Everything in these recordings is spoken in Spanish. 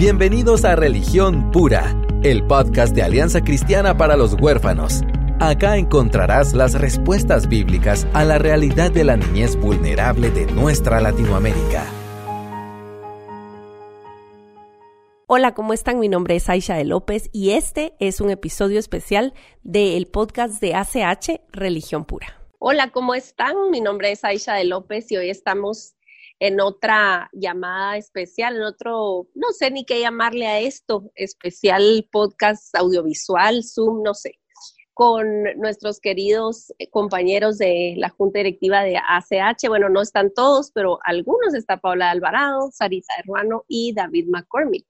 Bienvenidos a Religión Pura, el podcast de Alianza Cristiana para los Huérfanos. Acá encontrarás las respuestas bíblicas a la realidad de la niñez vulnerable de nuestra Latinoamérica. Hola, ¿cómo están? Mi nombre es Aisha de López y este es un episodio especial del podcast de ACH Religión Pura. Hola, ¿cómo están? Mi nombre es Aisha de López y hoy estamos en otra llamada especial, en otro, no sé ni qué llamarle a esto, especial podcast audiovisual, Zoom, no sé, con nuestros queridos compañeros de la Junta Directiva de ACH. Bueno, no están todos, pero algunos. Está Paula Alvarado, Sarita Hermano y David McCormick.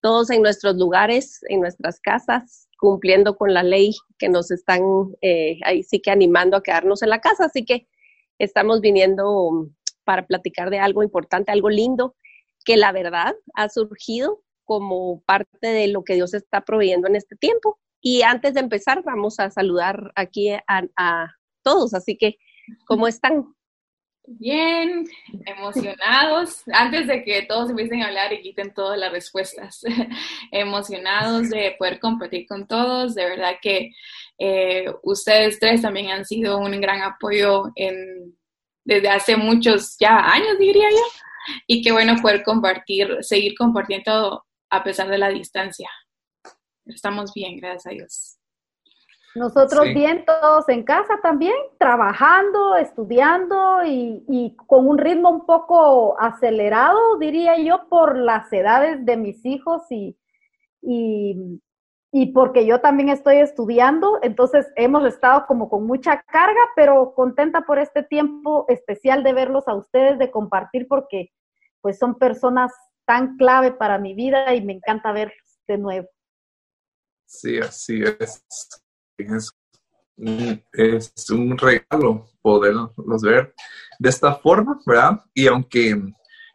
Todos en nuestros lugares, en nuestras casas, cumpliendo con la ley que nos están eh, ahí sí que animando a quedarnos en la casa. Así que estamos viniendo para platicar de algo importante, algo lindo, que la verdad ha surgido como parte de lo que Dios está proveyendo en este tiempo. Y antes de empezar, vamos a saludar aquí a, todos. Así que, ¿cómo están? Bien, emocionados. Antes de que todos empiecen a hablar y quiten todas las respuestas, emocionados de poder compartir con todos. De verdad que eh, ustedes tres también han sido un gran apoyo en desde hace muchos ya años, diría yo, y qué bueno poder compartir, seguir compartiendo a pesar de la distancia. Estamos bien, gracias a Dios. Nosotros bien, todos en casa también, trabajando, estudiando y, y, con un ritmo un poco acelerado, diría yo, por las edades de mis hijos y, y, y porque yo también estoy estudiando, entonces hemos estado como con mucha carga, pero contenta por este tiempo especial de verlos a ustedes, de compartir, porque pues son personas tan clave para mi vida y me encanta verlos de nuevo. Sí, así es. Es, es un regalo poderlos ver de esta forma, ¿verdad? Y aunque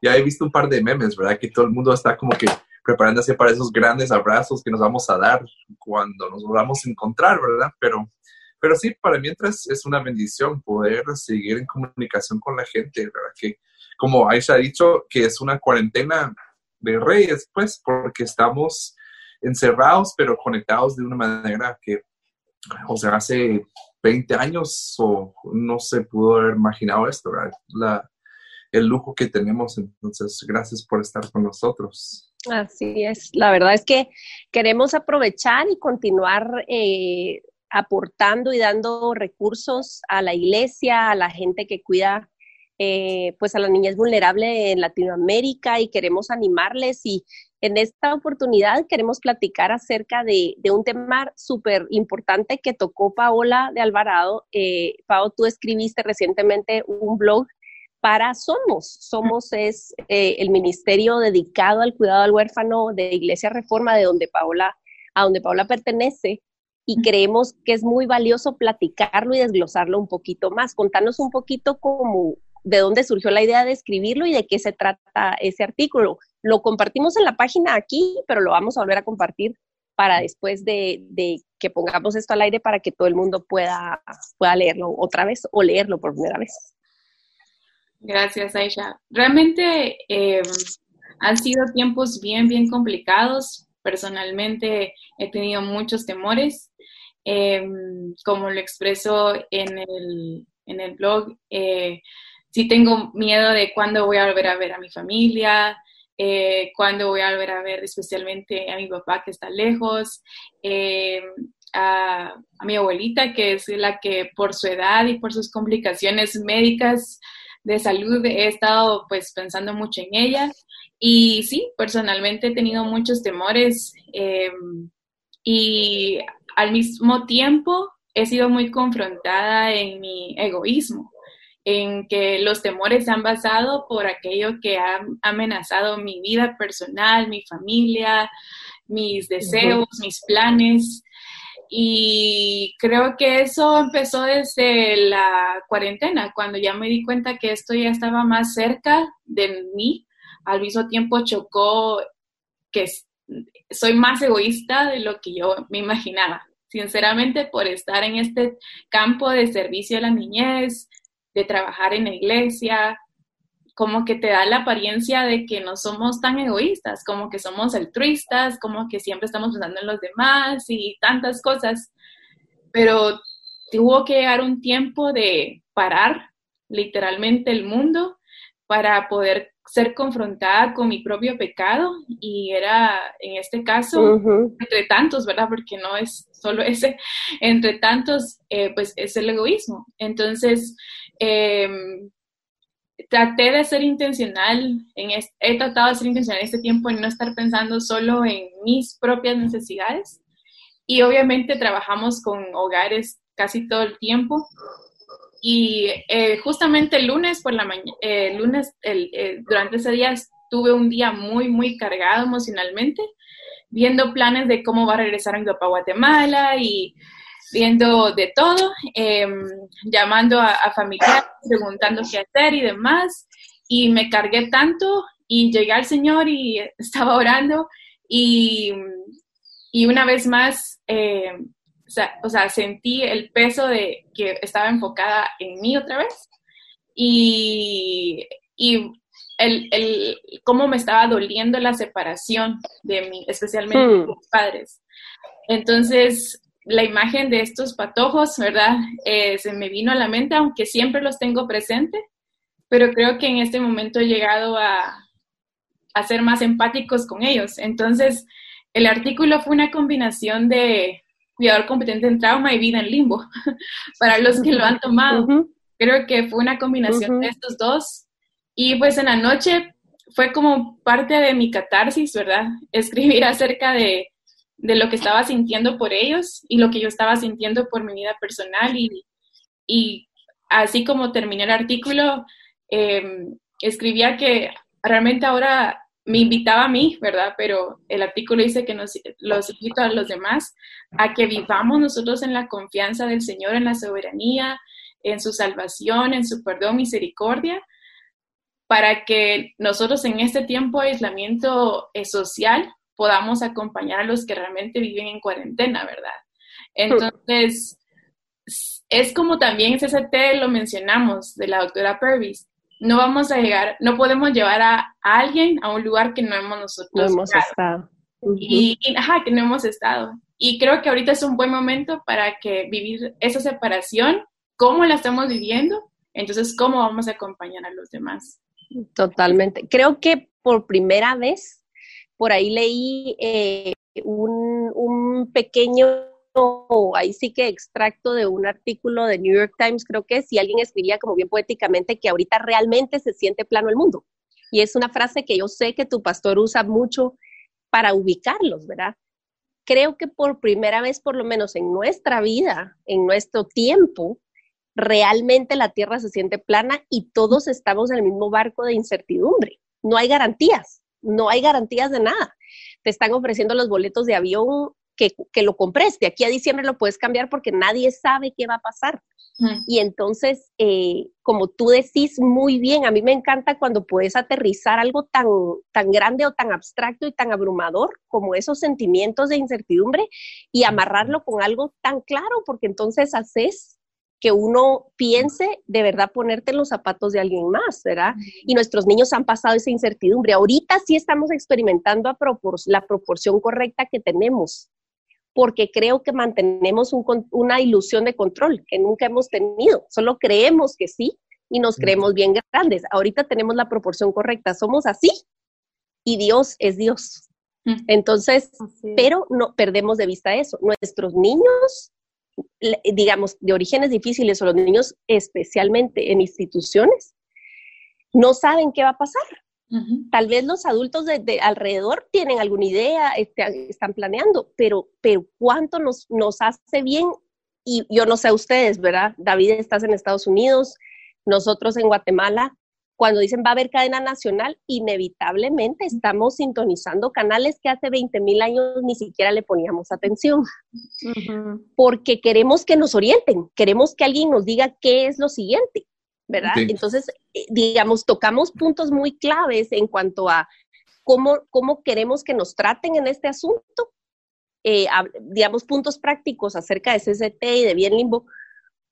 ya he visto un par de memes, ¿verdad? Que todo el mundo está como que preparándose para esos grandes abrazos que nos vamos a dar cuando nos volvamos a encontrar, ¿verdad? Pero, pero sí, para mientras es una bendición poder seguir en comunicación con la gente, ¿verdad? Que, como Aisha ha dicho, que es una cuarentena de reyes, pues, porque estamos encerrados, pero conectados de una manera que, o sea, hace 20 años o no se pudo haber imaginado esto, ¿verdad? La, el lujo que tenemos. Entonces, gracias por estar con nosotros. Así es, la verdad es que queremos aprovechar y continuar eh, aportando y dando recursos a la iglesia, a la gente que cuida eh, pues a la niñez vulnerable en Latinoamérica y queremos animarles y en esta oportunidad queremos platicar acerca de, un tema súper importante que tocó Paola de Alvarado. Eh, Pao, tú escribiste recientemente un blog para Somos. Somos es eh, el ministerio dedicado al cuidado del huérfano de Iglesia Reforma, de donde Paola, a donde Paola pertenece, y creemos que es muy valioso platicarlo y desglosarlo un poquito más. Contanos un poquito cómo, de dónde surgió la idea de escribirlo y de qué se trata ese artículo. Lo compartimos en la página aquí, pero lo vamos a volver a compartir para después de, de, que pongamos esto al aire para que todo el mundo pueda, pueda leerlo otra vez o leerlo por primera vez. Gracias, Aisha. Realmente eh, han sido tiempos bien, bien complicados. Personalmente he tenido muchos temores. Eh, como lo expreso en el, en el blog, eh, sí tengo miedo de cuándo voy a volver a ver a mi familia, eh, cuándo voy a volver a ver especialmente a mi papá que está lejos, a, a mi abuelita que es la que por su edad y por sus complicaciones médicas de salud he estado pues pensando mucho en ella y sí, personalmente he tenido muchos temores em, y al mismo tiempo he sido muy confrontada en mi egoísmo, en que los temores se han basado por aquello que ha amenazado mi vida personal, mi familia, mis deseos, mis planes. Y creo que eso empezó desde la cuarentena, cuando ya me di cuenta que esto ya estaba más cerca de mí. Al mismo tiempo chocó que soy más egoísta de lo que yo me imaginaba. Sinceramente, por estar en este campo de servicio a la niñez, de trabajar en la iglesia, como que te da la apariencia de que no somos tan egoístas, como que somos altruistas, como que siempre estamos pensando en los demás y tantas cosas. Pero tuvo que llegar un tiempo de parar literalmente el mundo para poder ser confrontada con mi propio pecado y era en este caso entre tantos, ¿verdad? Porque no es solo ese, entre tantos, eh, pues es el egoísmo. Entonces, em, traté de ser intencional, en he tratado de ser intencional en este tiempo en no estar pensando solo en mis propias necesidades. Y obviamente trabajamos con hogares casi todo el tiempo. Y eh, justamente el lunes por la mañana, eh, lunes, el, eh, durante ese día tuve un día muy, muy cargado emocionalmente, viendo planes de cómo va a regresar a mi Guatemala y viendo de todo, em, llamando a, familiares, preguntando qué hacer y demás. Y me cargué tanto y llegué al Señor y estaba orando y, y una vez más, em, o, sea, sentí el peso de que estaba enfocada en mí otra vez y, y el, el, cómo me estaba doliendo la separación de mí, especialmente de hmm. mis padres. Entonces, la imagen de estos patojos, ¿verdad? Eh, se me vino a la mente, aunque siempre los tengo presente, pero creo que en este momento he llegado a, a ser más empáticos con ellos. Entonces, el artículo fue una combinación de cuidador competente en trauma y vida en limbo, para los que lo han tomado. Creo que fue una combinación de estos dos. Y pues en la noche fue como parte de mi catarsis, ¿verdad? Escribir acerca de de lo que estaba sintiendo por ellos y lo que yo estaba sintiendo por mi vida personal. Y, y así como terminé el artículo, em, escribía que realmente ahora me invitaba a mí, ¿verdad? Pero el artículo dice que nos, los invito a los demás a que vivamos nosotros en la confianza del Señor, en la soberanía, en su salvación, en su perdón, misericordia, para que nosotros en este tiempo de aislamiento eh, social podamos acompañar a los que realmente viven en cuarentena, ¿verdad? Entonces, es como también CCT lo mencionamos de la doctora Purvis. No vamos a llegar, no podemos llevar a, alguien a un lugar que no hemos nosotros no hemos estado. y, ajá, que no hemos estado. Y creo que ahorita es un buen momento para que vivir esa separación, cómo la estamos viviendo, entonces cómo vamos a acompañar a los demás. Totalmente. Creo que por primera vez por ahí leí eh, un, pequeño, ahí sí que extracto de un artículo de New York Times, creo que si alguien escribía como bien poéticamente que ahorita realmente se siente plano el mundo. Y es una frase que yo sé que tu pastor usa mucho para ubicarlos, ¿verdad? Creo que por primera vez, por lo menos en nuestra vida, en nuestro tiempo, realmente la Tierra se siente plana y todos estamos en el mismo barco de incertidumbre. No hay garantías no hay garantías de nada. Te están ofreciendo los boletos de avión que, lo compres. De aquí a diciembre lo puedes cambiar porque nadie sabe qué va a pasar. Y entonces, eh, como tú decís muy bien, a mí me encanta cuando puedes aterrizar algo tan, tan grande o tan abstracto y tan abrumador como esos sentimientos de incertidumbre y amarrarlo con algo tan claro, porque entonces haces que uno piense de verdad ponerte en los zapatos de alguien más, ¿verdad? Y nuestros niños han pasado esa incertidumbre. Ahorita sí estamos experimentando a la proporción correcta que tenemos, porque creo que mantenemos una ilusión de control que nunca hemos tenido. Solo creemos que sí y nos creemos bien grandes. Ahorita tenemos la proporción correcta, somos así y Dios es Dios. Entonces, pero no perdemos de vista eso. Nuestros niños digamos, de orígenes difíciles o los niños especialmente en instituciones, no saben qué va a pasar. Tal vez los adultos de, alrededor tienen alguna idea, este, están planeando, pero, pero cuánto nos, nos hace bien, y yo no sé ustedes, ¿verdad? David, estás en Estados Unidos, nosotros en Guatemala, cuando dicen va a haber cadena nacional, inevitablemente estamos sintonizando canales que hace 20 mil años ni siquiera le poníamos atención, porque queremos que nos orienten, queremos que alguien nos diga qué es lo siguiente, ¿verdad? Entonces, eh, digamos, tocamos puntos muy claves en cuanto a cómo, cómo queremos que nos traten en este asunto, eh, digamos, puntos prácticos acerca de CCT y de bien limbo,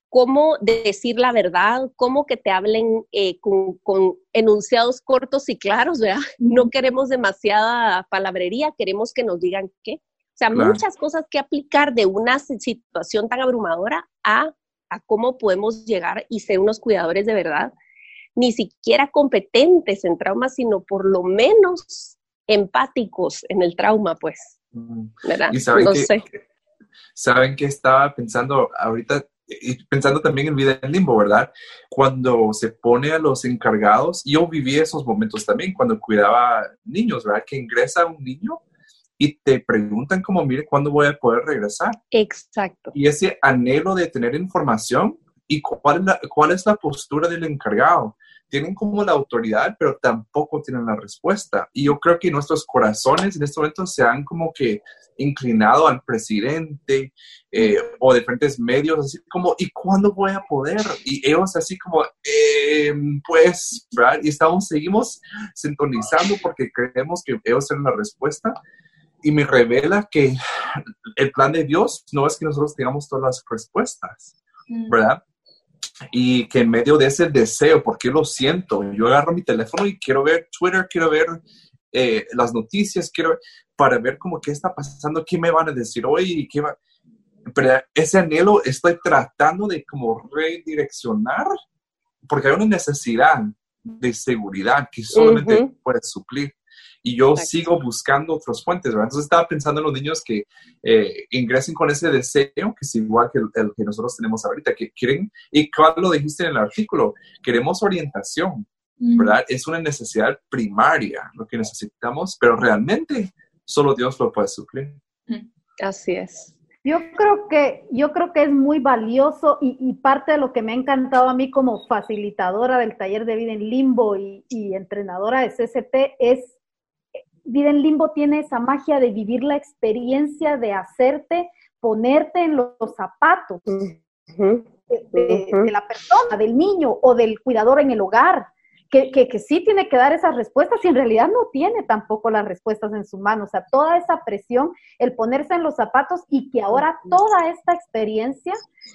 cómo decir la verdad, cómo que te hablen eh, con, enunciados cortos y claros, ¿verdad? No queremos demasiada palabrería, queremos que nos digan qué. O sea, muchas cosas que aplicar de una situación tan abrumadora a, a cómo podemos llegar y ser unos cuidadores de verdad, ni siquiera competentes en trauma, sino por lo menos empáticos en el trauma, pues. ¿Verdad? Y saben, que, saben que estaba pensando ahorita y pensando también en vida en limbo, ¿verdad? Cuando se pone a los encargados, yo viví esos momentos también cuando cuidaba niños, ¿verdad? Que ingresa un niño y te preguntan como, mire, ¿cuándo voy a poder regresar? Exacto. Y ese anhelo de tener información y cuál es la, cuál es la postura del encargado tienen como la autoridad, pero tampoco tienen la respuesta. Y yo creo que nuestros corazones en este momento se han como que inclinado al presidente eh, o diferentes medios, así como, ¿y cuándo voy a poder? Y ellos así como, eh, pues, ¿verdad? Y estamos, seguimos sintonizando porque creemos que ellos tienen la respuesta. Y me revela que el plan de Dios no es que nosotros tengamos todas las respuestas, mm. Y que en medio de ese deseo, porque lo siento, yo agarro mi teléfono y quiero ver Twitter, quiero ver eh, las noticias, quiero para ver como qué está pasando, qué me van a decir hoy, qué va, pero ese anhelo estoy tratando de como redireccionar, porque hay una necesidad de seguridad que solamente puede suplir y yo sigo buscando otras fuentes, ¿verdad? Entonces estaba pensando en los niños que eh, ingresen con ese deseo, que es igual que el, que nosotros tenemos ahorita, que quieren, y cuál lo dijiste en el artículo, queremos orientación, ¿verdad? Es una necesidad primaria lo que necesitamos, pero realmente solo Dios lo puede suplir. Así es. Yo creo que, yo creo que es muy valioso y, parte de lo que me ha encantado a mí como facilitadora del taller de vida en limbo y, y entrenadora de CCT es Vida en Limbo tiene esa magia de vivir la experiencia, de hacerte, ponerte en los zapatos de, la persona, del niño o del cuidador en el hogar, que, que, sí tiene que dar esas respuestas y en realidad no tiene tampoco las respuestas en su mano. O sea, toda esa presión, el ponerse en los zapatos y que ahora toda esta experiencia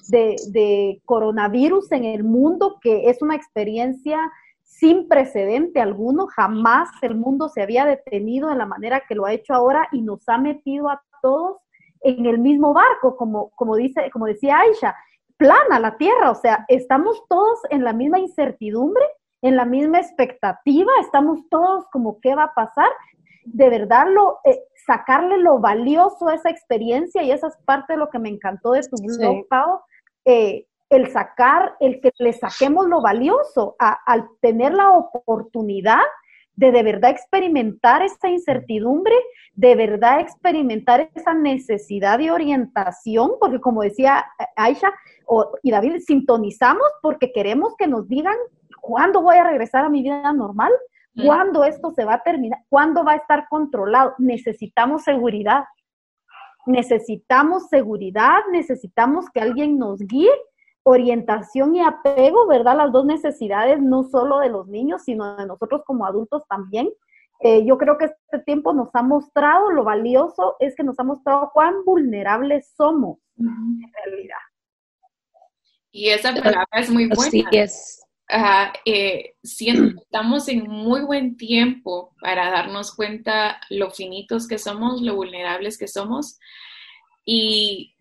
de, de coronavirus en el mundo, que es una experiencia sin precedente alguno, jamás el mundo se había detenido de la manera que lo ha hecho ahora y nos ha metido a todos en el mismo barco, como, como, dice, como decía Aisha, plana la tierra, o sea, estamos todos en la misma incertidumbre, en la misma expectativa, estamos todos como qué va a pasar, de verdad lo, eh, sacarle lo valioso a esa experiencia y esa es parte de lo que me encantó de tu blog, Pau, eh, el sacar, el que le saquemos lo valioso, al tener la oportunidad de de verdad experimentar esa incertidumbre, de verdad experimentar esa necesidad de orientación, porque como decía Aisha y David, sintonizamos porque queremos que nos digan cuándo voy a regresar a mi vida normal, cuándo esto se va a terminar, cuándo va a estar controlado. Necesitamos seguridad. Necesitamos seguridad, necesitamos que alguien nos guíe orientación y apego, ¿verdad? Las dos necesidades, no solo de los niños, sino de nosotros como adultos también. Eh, yo creo que este tiempo nos ha mostrado, lo valioso es que nos ha mostrado cuán vulnerables somos en realidad. Y esa palabra es muy buena. Sí, es. Eh, estamos en muy buen tiempo para darnos cuenta lo finitos que somos, lo vulnerables que somos. Y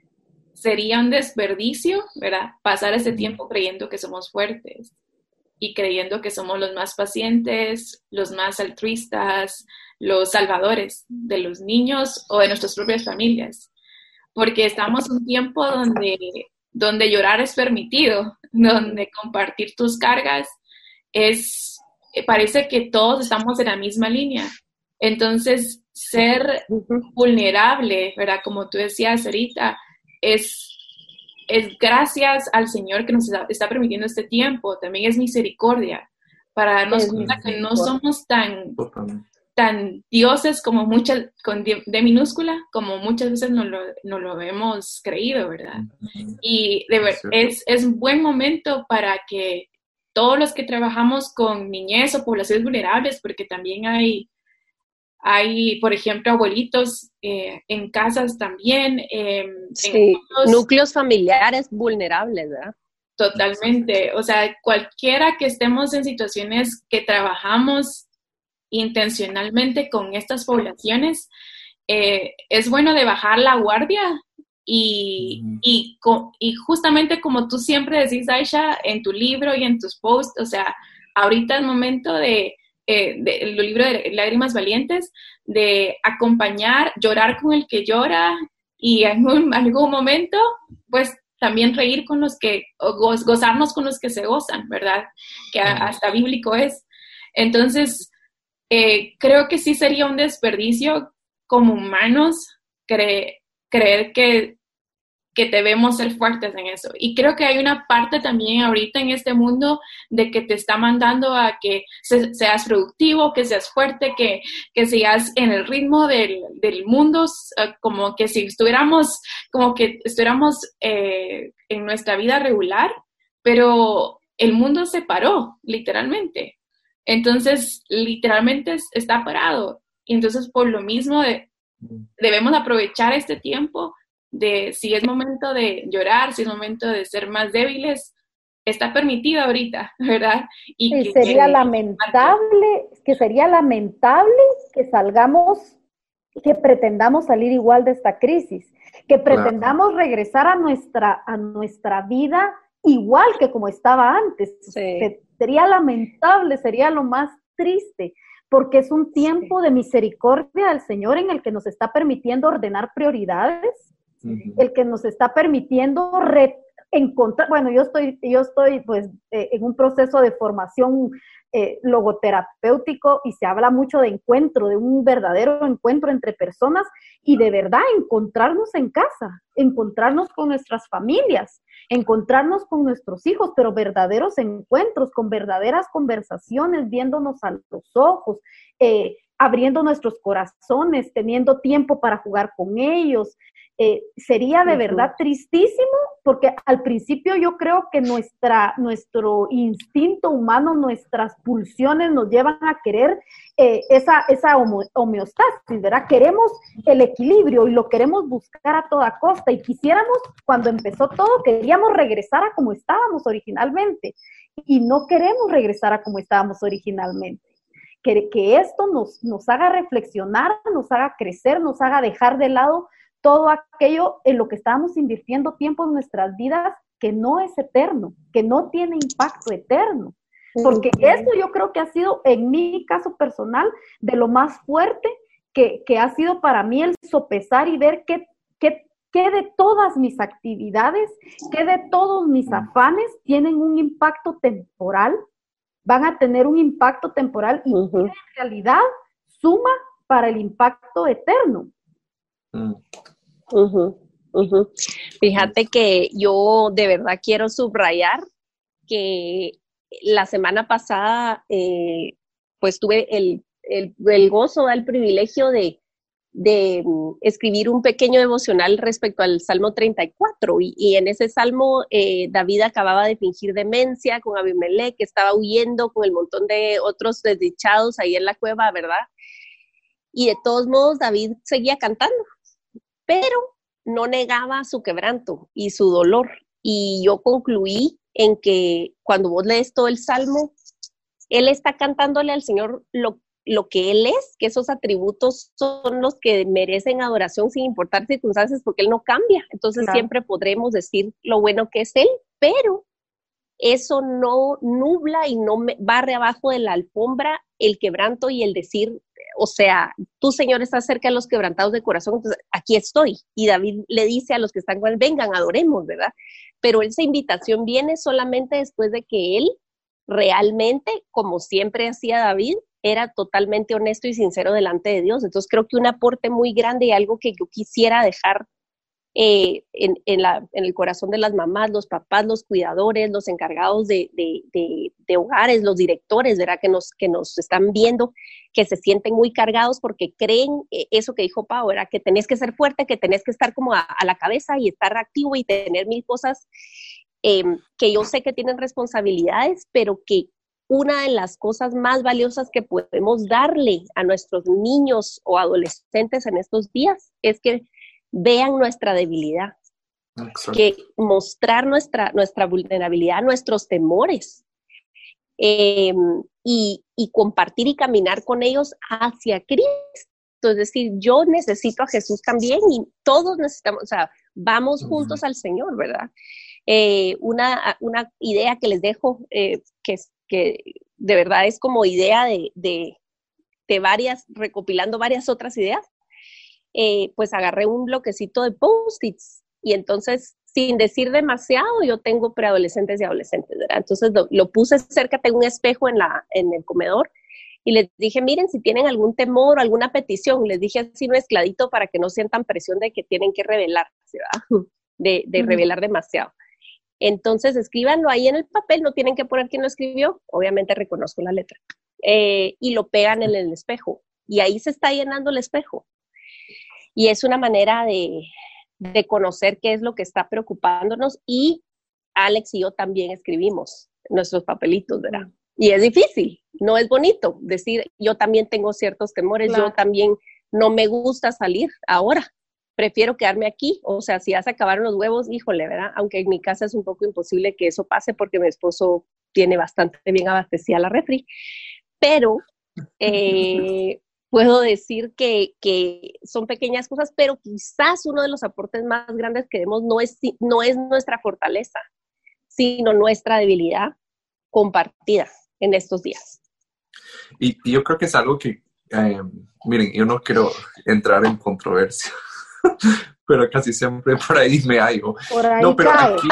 sería un desperdicio, ¿verdad? Pasar ese tiempo creyendo que somos fuertes y creyendo que somos los más pacientes, los más altruistas, los salvadores de los niños o de nuestras propias familias. Porque estamos en un tiempo donde, donde llorar es permitido, donde compartir tus cargas es, parece que todos estamos en la misma línea. Entonces, ser vulnerable, ¿verdad? Como tú decías ahorita, es, es gracias al Señor que nos está, permitiendo este tiempo, también es misericordia, para darnos cuenta que no somos tan, tan dioses como muchas, con de, minúscula, como muchas veces no lo, no lo hemos creído, ¿verdad? Y de ver, es, es un buen momento para que todos los que trabajamos con niñez o poblaciones vulnerables, porque también hay hay, por ejemplo, abuelitos eh, en casas también. Em, sí, núcleos familiares vulnerables, ¿verdad? totalmente. O sea, cualquiera que estemos en situaciones que trabajamos intencionalmente con estas poblaciones, eh, es bueno de bajar la guardia y, y, y, justamente como tú siempre decís, Aisha, en tu libro y en tus posts, o sea, ahorita es momento de, eh, el libro de Lágrimas Valientes, de acompañar, llorar con el que llora y en algún momento, pues también reír con los que, gozarnos con los que se gozan, ¿verdad? Que hasta bíblico es. Entonces, eh, creo que sí sería un desperdicio como humanos creer que que debemos ser fuertes en eso. Y creo que hay una parte también ahorita en este mundo de que te está mandando a que seas productivo, que seas fuerte, que, que seas en el ritmo del, del mundo, eh, como que si estuviéramos, como que estuviéramos eh, en nuestra vida regular, pero el mundo se paró, literalmente. Entonces, literalmente está parado. Y entonces, por lo mismo, mm. debemos aprovechar este tiempo de si es momento de llorar, si es momento de ser más débiles, está permitido ahorita, ¿verdad? Y, sería lamentable, que sería lamentable que salgamos, que pretendamos salir igual de esta crisis, que pretendamos regresar a nuestra, a nuestra vida igual que como estaba antes. sería lamentable, sería lo más triste, porque es un tiempo de misericordia del Señor en el que nos está permitiendo ordenar prioridades, el que nos está permitiendo encontrar, bueno, yo estoy, yo estoy pues eh, en un proceso de formación eh, logoterapéutico y se habla mucho de encuentro, de un verdadero encuentro entre personas y de verdad encontrarnos en casa, encontrarnos con nuestras familias, encontrarnos con nuestros hijos, pero verdaderos encuentros, con verdaderas conversaciones, viéndonos a los ojos, eh, abriendo nuestros corazones, teniendo tiempo para jugar con ellos, eh, sería de verdad tristísimo porque al principio yo creo que nuestra, nuestro instinto humano, nuestras pulsiones nos llevan a querer eh, esa, esa homeostasis, ¿verdad? Queremos el equilibrio y lo queremos buscar a toda costa y quisiéramos, cuando empezó todo, queríamos regresar a como estábamos originalmente y no queremos regresar a como estábamos originalmente. Que, que esto nos, nos haga reflexionar, nos haga crecer, nos haga dejar de lado todo aquello en lo que estamos invirtiendo tiempo en nuestras vidas que no es eterno, que no tiene impacto eterno. Porque eso yo creo que ha sido, en mi caso personal, de lo más fuerte que, ha sido para mí el sopesar y ver qué de todas mis actividades, qué de todos mis afanes tienen un impacto temporal, van a tener un impacto temporal y en realidad suma para el impacto eterno. Mm. Fíjate que yo de verdad quiero subrayar que la semana pasada eh, pues tuve el, gozo, el privilegio de, mm, escribir un pequeño devocional respecto al Salmo 34 y, en ese Salmo eh, David acababa de fingir demencia con Abimelech, que estaba huyendo con el montón de otros desdichados ahí en la cueva, ¿verdad? Y de todos modos David seguía cantando, pero no negaba su quebranto y su dolor. Y yo concluí en que cuando vos lees todo el salmo, él está cantándole al Señor lo, lo que Él es, que esos atributos son los que merecen adoración sin importar circunstancias, porque Él no cambia. Entonces siempre podremos decir lo bueno que es Él, pero eso no nubla y no barre abajo de la alfombra el quebranto y el decir, o sea, tú Señor estás cerca de los quebrantados de corazón, entonces aquí estoy. Y David le dice a los que están con él, vengan, adoremos, ¿verdad? Pero esa invitación viene solamente después de que él realmente, como siempre hacía David, era totalmente honesto y sincero delante de Dios. Entonces creo que un aporte muy grande y algo que yo quisiera dejar eh, en, el corazón de las mamás, los papás, los cuidadores, los encargados de, hogares, los directores, ¿verdad? Que nos, que nos están viendo, que se sienten muy cargados porque creen eh, eso que dijo Pau. Que tenés que ser fuerte, que tenés que estar como a, la cabeza y estar activo y tener mil cosas em, que yo sé que tienen responsabilidades, pero que una de las cosas más valiosas que podemos darle a nuestros niños o adolescentes en estos días es que vean nuestra debilidad, que mostrar nuestra, nuestra vulnerabilidad, nuestros temores. Em, y, y, compartir y caminar con ellos hacia Cristo. Es decir, yo necesito a Jesús también y todos necesitamos, o sea, vamos juntos al Señor, ¿verdad? Eh, una, una, idea que les dejo, eh, que, que de verdad es como idea de, de, de varias, recopilando varias otras ideas, eh, pues agarré un bloquecito de post-its y entonces, sin decir demasiado, yo tengo preadolescentes y adolescentes, ¿verdad? Entonces lo, puse cerca, tengo un espejo en, la, en el comedor y les dije, miren, si tienen algún temor o alguna petición, les dije así mezcladito para que no sientan presión de que tienen que revelar, ¿verdad? De, de revelar demasiado. Entonces, escríbanlo ahí en el papel, no tienen que poner quién lo escribió, obviamente reconozco la letra, eh, y lo pegan en el espejo. Y ahí se está llenando el espejo. Y es una manera de, de conocer qué es lo que está preocupándonos y Alex y yo también escribimos nuestros papelitos, ¿verdad? Y es difícil, no es bonito decir, yo también tengo ciertos temores, yo también no me gusta salir ahora, prefiero quedarme aquí. O sea, si ya se acabaron los huevos, híjole, ¿verdad? Aunque en mi casa es un poco imposible que eso pase porque mi esposo tiene bastante bien abastecida la refri. Pero eh, puedo decir que, que, son pequeñas cosas, pero quizás uno de los aportes más grandes que vemos no es, no es nuestra fortaleza, sino nuestra debilidad compartida en estos días. Y, yo creo que es algo que, eh, miren, yo no quiero entrar en controversia, pero casi siempre por ahí me hallo. no, pero aquí,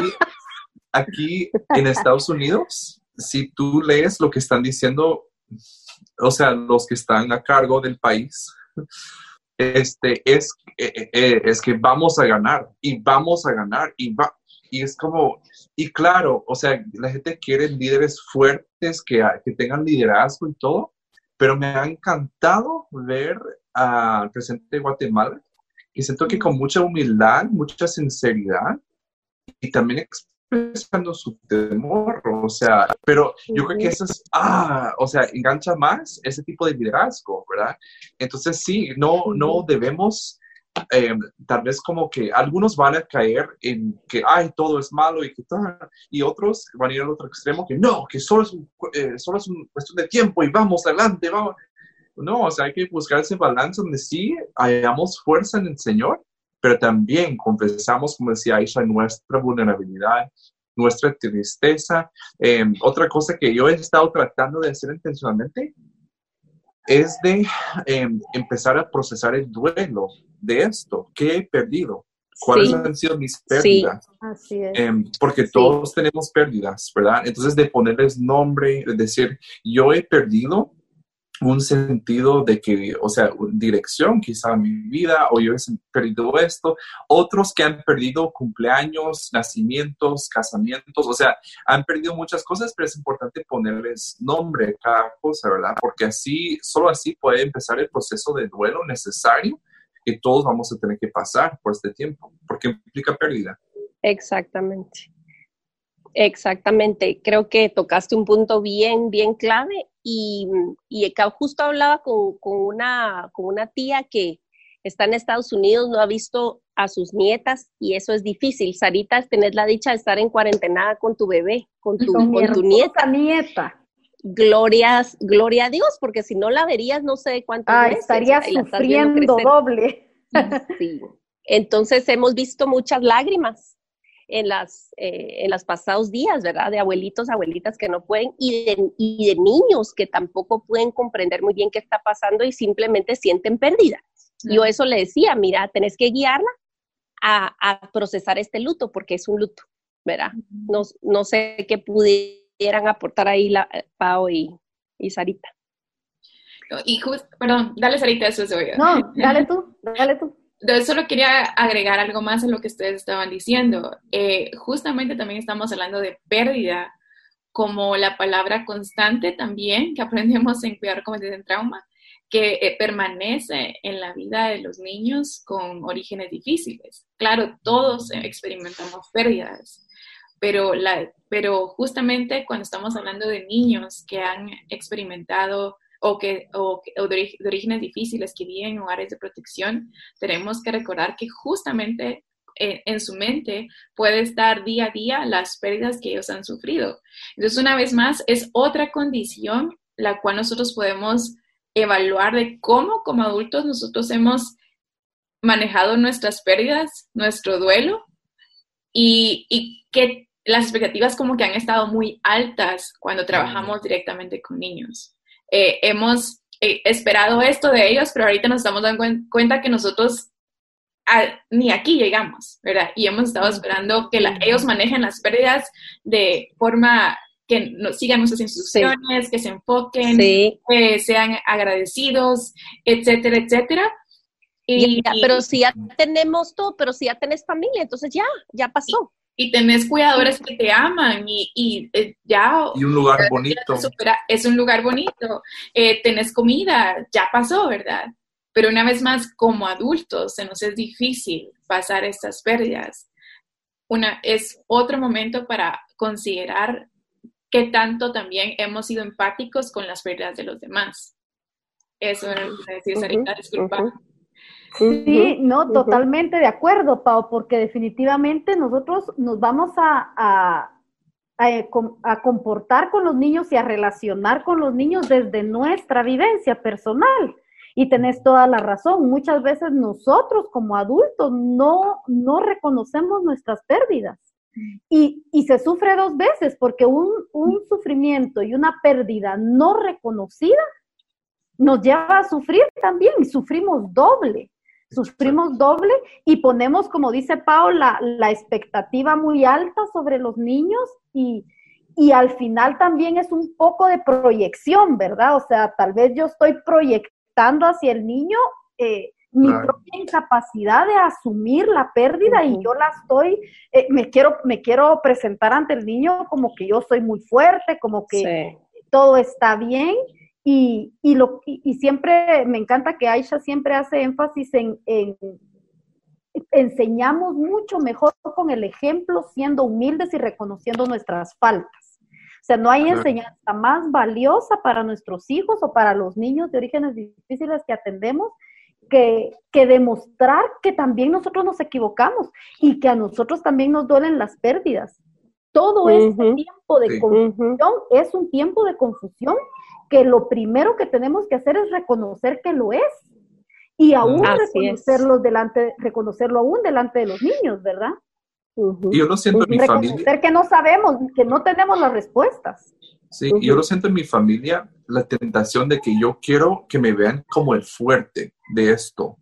aquí en Estados Unidos, si tú lees lo que están diciendo, o sea, los que están a cargo del país, este, es, eh, eh, es que vamos a ganar y vamos a ganar y va, y es como, y claro, o sea, la gente quiere líderes fuertes que, que tengan liderazgo y todo, pero me ha encantado ver al presidente de Guatemala y siento que con mucha humildad, mucha sinceridad y también expresando su temor, o sea, pero yo creo que eso es, ah, o sea, engancha más ese tipo de liderazgo, ¿verdad? Entonces sí, no, no debemos, eh, tal vez como que algunos van a caer en que, ay, todo es malo y que todo, y otros van a ir al otro extremo que no, que solo es, eh, solo es una cuestión de tiempo y vamos adelante, vamos. No, o sea, hay que buscar ese balance donde sí hayamos fuerza en el Señor, pero también confesamos, como decía Aisha, nuestra vulnerabilidad, nuestra tristeza. Em, otra cosa que yo he estado tratando de hacer intencionalmente es de em, empezar a procesar el duelo de esto. ¿Qué he perdido? ¿Cuáles han sido mis pérdidas? Sí, así es. Em, porque todos tenemos pérdidas, ¿verdad? Entonces, de ponerles nombre, de decir, yo he perdido un sentido de que, o sea, dirección quizá en mi vida, o yo he perdido esto, otros que han perdido cumpleaños, nacimientos, casamientos, o sea, han perdido muchas cosas, pero es importante ponerles nombre a cada cosa, ¿verdad? Porque así, solo así puede empezar el proceso de duelo necesario que todos vamos a tener que pasar por este tiempo, porque implica pérdida. Exactamente. Exactamente, creo que tocaste un punto bien, bien clave y, y justo hablaba con, con, una, con una tía que está en Estados Unidos, no ha visto a sus nietas y eso es difícil. Sarita, tenés la dicha de estar en cuarentena con tu bebé, con tu, con tu nieta. nieta. Glorias, gloria a Dios, porque si no la verías no sé cuánto. Ah, estaría sufriendo doble. Sí. Entonces hemos visto muchas lágrimas en, las, eh, en los pasados días, ¿verdad? De abuelitos, abuelitas que no pueden y de, y de niños que tampoco pueden comprender muy bien qué está pasando y simplemente sienten pérdida. Yo eso le decía, mira, tenés que guiarla a, a, procesar este luto porque es un luto, ¿verdad? No, no sé qué pudieran aportar ahí la, Pau y, y Sarita. Y justo, perdón, dale Sarita, eso es No, dale tú, dale tú solo quería agregar algo más a lo que ustedes estaban diciendo. Eh, justamente también estamos hablando de pérdida como la palabra constante también que aprendemos en cuidar como en trauma, que eh, permanece en la vida de los niños con orígenes difíciles. Claro, todos experimentamos pérdidas, pero, pero justamente cuando estamos hablando de niños que han experimentado o, que, o, de, orígenes difíciles que viven en hogares de protección, tenemos que recordar que justamente eh, en, su mente puede estar día a día las pérdidas que ellos han sufrido. Entonces, una vez más, es otra condición la cual nosotros podemos evaluar de cómo como adultos nosotros hemos manejado nuestras pérdidas, nuestro duelo y, y que las expectativas como que han estado muy altas cuando trabajamos directamente con niños. Eh, hemos eh, esperado esto de ellos, pero ahorita nos estamos dando cuenta que nosotros ni aquí llegamos, ¿verdad? Y hemos estado esperando que ellos manejen las pérdidas de forma que nos sigan nuestras instrucciones, que se enfoquen, que sean agradecidos, etcétera, etcétera. Y, pero si ya tenemos todo, pero si ya tenés familia, entonces ya, ya pasó y tenés cuidadores que te aman y, y eh, ya... Y un lugar bonito. es un lugar bonito. Eh, tenés comida, ya pasó, ¿verdad? Pero una vez más, como adultos, se nos es difícil pasar estas pérdidas. Una, es otro momento para considerar qué tanto también hemos sido empáticos con las pérdidas de los demás. Eso era lo que decía Sarita, disculpa. Sí, no, totalmente de acuerdo, Pau, porque definitivamente nosotros nos vamos a, a, comportar con los niños y a relacionar con los niños desde nuestra vivencia personal. Y tenés toda la razón, muchas veces nosotros como adultos no, no reconocemos nuestras pérdidas. Y, y, se sufre dos veces, porque un, un sufrimiento y una pérdida no reconocida nos lleva a sufrir también y sufrimos doble sufrimos doble y ponemos, como dice Paula, la, expectativa muy alta sobre los niños y, al final también es un poco de proyección, ¿verdad? O sea, tal vez yo estoy proyectando hacia el niño eh, mi propia incapacidad de asumir la pérdida y yo la estoy, eh, me, quiero, me quiero presentar ante el niño como que yo soy muy fuerte, como que todo está bien y, y, lo, y, siempre me encanta que Aisha siempre hace énfasis en, enseñamos mucho mejor con el ejemplo, siendo humildes y reconociendo nuestras faltas. O sea, no hay enseñanza más valiosa para nuestros hijos o para los niños de orígenes difíciles que atendemos que, que, demostrar que también nosotros nos equivocamos y que a nosotros también nos duelen las pérdidas. Todo este tiempo de confusión es un tiempo de confusión que lo primero que tenemos que hacer es reconocer que lo es y aún reconocerlo delante, reconocerlo aún delante de los niños, ¿verdad? Y yo lo siento en mi familia. Reconocer que no sabemos, que no tenemos las respuestas. Sí, yo lo siento en mi familia, la tentación de que yo quiero que me vean como el fuerte de esto.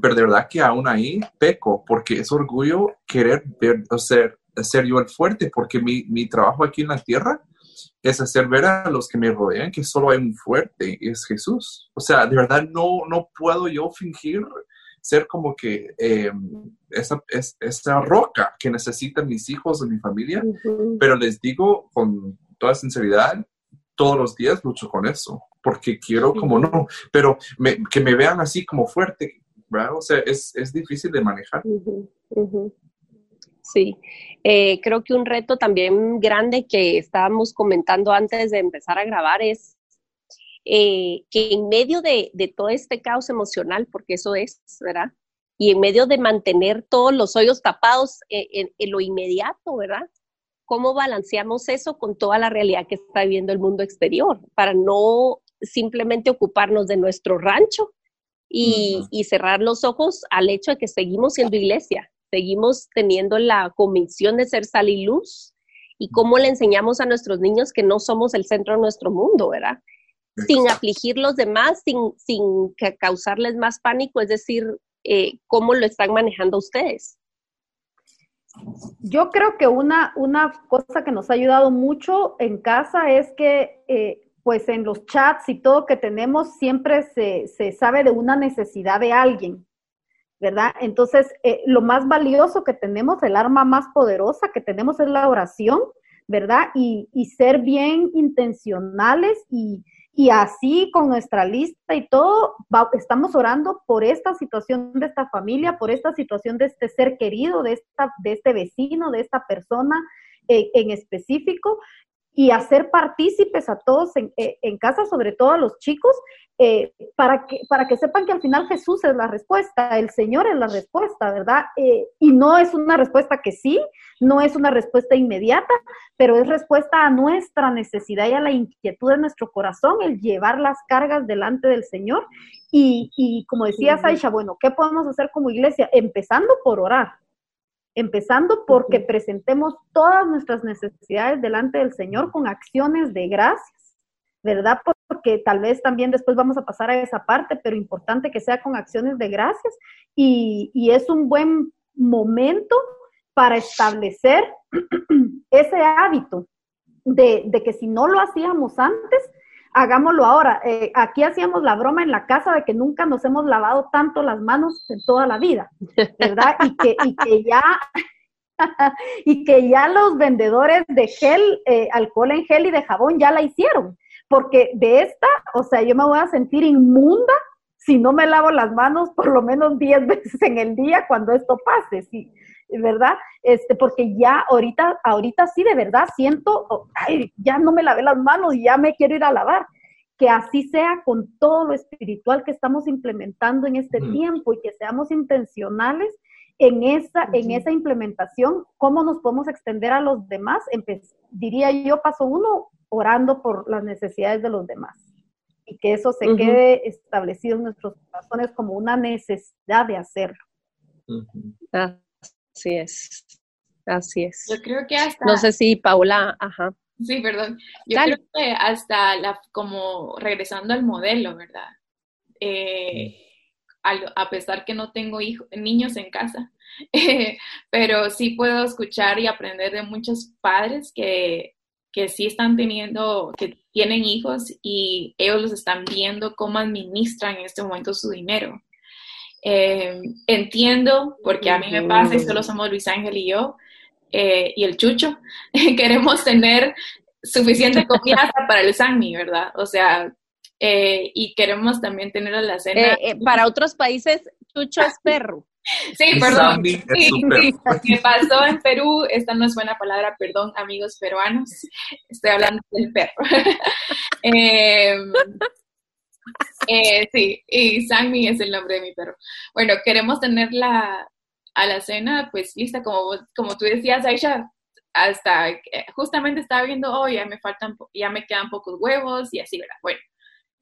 Pero de verdad que aún ahí peco, porque es orgullo querer ver, o ser, ser yo el fuerte, porque mi, mi trabajo aquí en la tierra es hacer ver a los que me rodean que solo hay un fuerte y es Jesús. O sea, de verdad no, no puedo yo fingir ser como que em, esa, es, esa roca que necesitan mis hijos o mi familia, pero les digo con toda sinceridad, todos los días lucho con eso, porque quiero como no, pero que me vean así como fuerte, ¿verdad? O sea, es, es difícil de manejar. Sí, eh, creo que un reto también grande que estábamos comentando antes de empezar a grabar es eh, que en medio de, todo este caos emocional, porque eso es, ¿verdad? Y en medio de mantener todos los hoyos tapados en, en lo inmediato, ¿verdad? ¿Cómo balanceamos eso con toda la realidad que está viviendo el mundo exterior para no simplemente ocuparnos de nuestro rancho y, y cerrar los ojos al hecho de que seguimos siendo iglesia, seguimos teniendo la convicción de ser sal y luz y cómo le enseñamos a nuestros niños que no somos el centro de nuestro mundo, ¿verdad? Sin afligir los demás, sin, sin causarles más pánico, es decir, eh, cómo lo están manejando ustedes. Yo creo que una, una cosa que nos ha ayudado mucho en casa es que, eh, pues en los chats y todo que tenemos, siempre se, se sabe de una necesidad de alguien. ¿Verdad? Entonces, eh, lo más valioso que tenemos, el arma más poderosa que tenemos es la oración, ¿verdad? Y, ser bien intencionales y, así con nuestra lista y todo, estamos orando por esta situación de esta familia, por esta situación de este ser querido, de, esta, de este vecino, de esta persona eh, en específico. Y hacer partícipes a todos en, eh, en casa, sobre todo a los chicos, eh, para, que, para que sepan que al final Jesús es la respuesta, el Señor es la respuesta, ¿verdad? Eh, y no es una respuesta que sí, no es una respuesta inmediata, pero es respuesta a nuestra necesidad y a la inquietud de nuestro corazón, el llevar las cargas delante del Señor. Y, y como decía Saisha, bueno, ¿qué podemos hacer como iglesia? Empezando por orar, empezando porque presentemos todas nuestras necesidades delante del Señor con acciones de gracias, ¿verdad? Porque tal vez también después vamos a pasar a esa parte, pero importante que sea con acciones de gracias y, y es un buen momento para establecer ese hábito de, de que si no lo hacíamos antes, hagámoslo ahora. Eh, aquí hacíamos la broma en la casa de que nunca nos hemos lavado tanto las manos en toda la vida, ¿verdad? Y que, y que ya y que ya los vendedores de gel, eh, alcohol en gel y de jabón ya la hicieron, porque de esta, o sea, yo me voy a sentir inmunda si no me lavo las manos por lo menos 10 veces en el día cuando esto pase, sí, ¿verdad? Este, porque ya ahorita, ahorita sí de verdad siento, oh, ay, ya no me lavé las manos y ya me quiero ir a lavar. Que así sea con todo lo espiritual que estamos implementando en este tiempo y que seamos intencionales en esa, en esa implementación, cómo nos podemos extender a los demás. diría yo, paso uno, orando por las necesidades de los demás. Y que eso se quede establecido en nuestros corazones como una necesidad de hacerlo. Así es, así es. Yo creo que hasta... No sé si Paula, ajá. Sí, perdón. Yo creo que hasta la, como regresando al modelo, ¿verdad? Eh, a pesar que no tengo hijos, niños en casa, pero sí puedo escuchar y aprender de muchos padres que, que sí están teniendo, que tienen hijos y ellos los están viendo cómo administran en este momento su dinero. Eh, entiendo, porque a mí me pasa y solo somos Luis Ángel y yo, eh, y el Chucho, queremos tener suficiente comida para el Sanmi, ¿verdad? O sea, eh, y queremos también tener a la cena. para otros países, Chucho es perro. Sí, perdón. ¿Qué pasó en Perú? Esta no es buena palabra, perdón, amigos peruanos. Estoy hablando del perro. eh, eh, sí, y Sammy es el nombre de mi perro. Bueno, queremos tener la, a la cena pues lista, como, como tú decías, Aisha, hasta justamente estaba viendo, oh, ya me faltan, ya me quedan pocos huevos y así, ¿verdad? Bueno,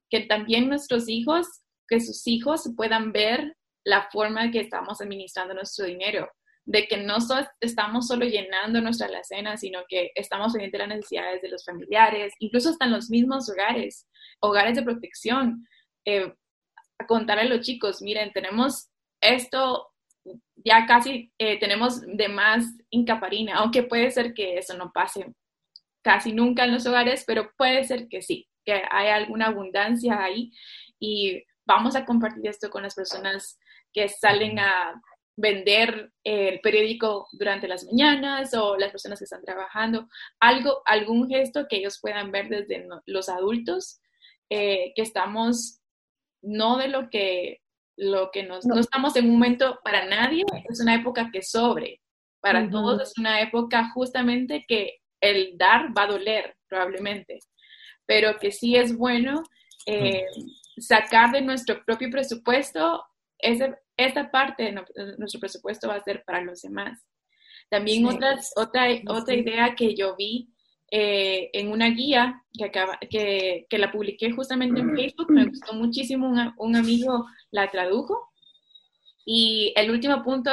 que también nuestros hijos, que sus hijos puedan ver la forma que estamos administrando nuestro dinero, de que no estamos solo llenando nuestra alacena, sino que estamos pendientes de las necesidades de los familiares, incluso hasta en los mismos hogares, hogares de protección, eh, a contar a los chicos, miren, tenemos esto, ya casi eh, tenemos de más incaparina, aunque puede ser que eso no pase casi nunca en los hogares, pero puede ser que sí, que hay alguna abundancia ahí. Y vamos a compartir esto con las personas que salen a vender el periódico durante las mañanas o las personas que están trabajando, algo, algún gesto que ellos puedan ver desde los adultos, eh, que estamos no de lo que, lo que nos, no. estamos en un momento para nadie, es una época que sobre, para todos es una época justamente que el dar va a doler probablemente, pero que sí es bueno eh, sacar de nuestro propio presupuesto ese, esta parte de nuestro presupuesto va a ser para los demás. También otra, otra idea que yo vi eh, en una guía que, acaba, que, que, la publiqué justamente en Facebook, me gustó muchísimo, un, amigo la tradujo. Y el último punto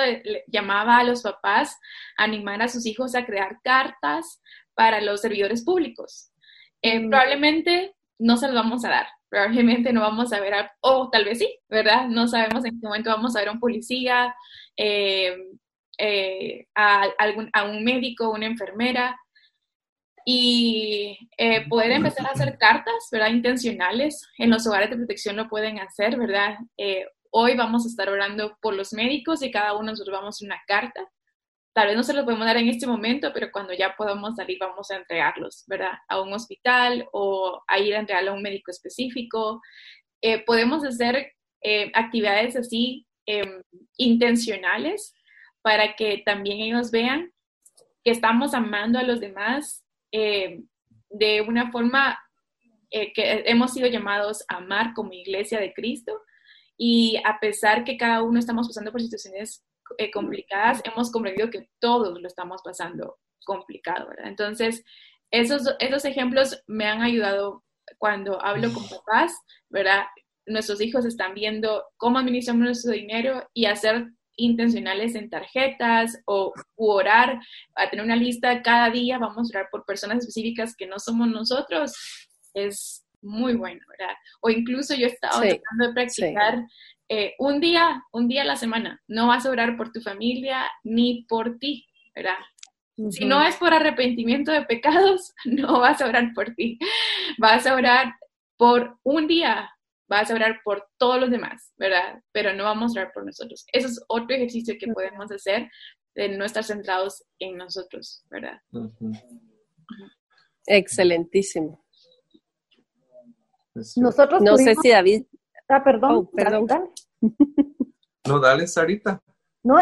llamaba a los papás a animar a sus hijos a crear cartas para los servidores públicos. Eh, mm. Probablemente no se los vamos a dar, probablemente no vamos a ver, a, o tal vez sí, ¿verdad? No sabemos en qué momento vamos a ver a un policía, eh, eh, a, algún, a un médico, una enfermera, y eh, poder empezar a hacer cartas, ¿verdad? Intencionales. En los hogares de protección lo pueden hacer, ¿verdad? hoy vamos a estar orando por los médicos y cada uno nos vamos una carta Tal vez no se los podemos dar en este momento, pero cuando ya podamos salir vamos a entregarlos, ¿verdad? A un hospital o a ir a entregarlo a un médico específico. Eh, podemos hacer eh, actividades así em, intencionales para que también ellos vean que estamos amando a los demás em, de una forma eh, que hemos sido llamados a amar como iglesia de Cristo y a pesar que cada uno estamos pasando por situaciones eh, complicadas, hemos comprendido que todos lo estamos pasando complicado, ¿verdad? Entonces, esos, esos ejemplos me han ayudado cuando hablo con papás, ¿verdad? Nuestros hijos están viendo cómo administramos nuestro dinero y hacer intencionales en tarjetas o orar, a tener una lista cada día, vamos a orar por personas específicas que no somos nosotros, es muy bueno, ¿verdad? O incluso yo he estado tratando de practicar eh, un día, un día a la semana, no vas a orar por tu familia ni por ti, ¿verdad? Si no es por arrepentimiento de pecados, no vas a orar por ti. Vas a orar por un día, vas a orar por todos los demás, ¿verdad? Pero no vamos a orar por nosotros. Eso es otro ejercicio que podemos hacer de no estar centrados en nosotros, ¿verdad? Excelentísimo. Nosotros no sé si David. Ah, perdón. Oh, perdón. No, dale, Sarita. No,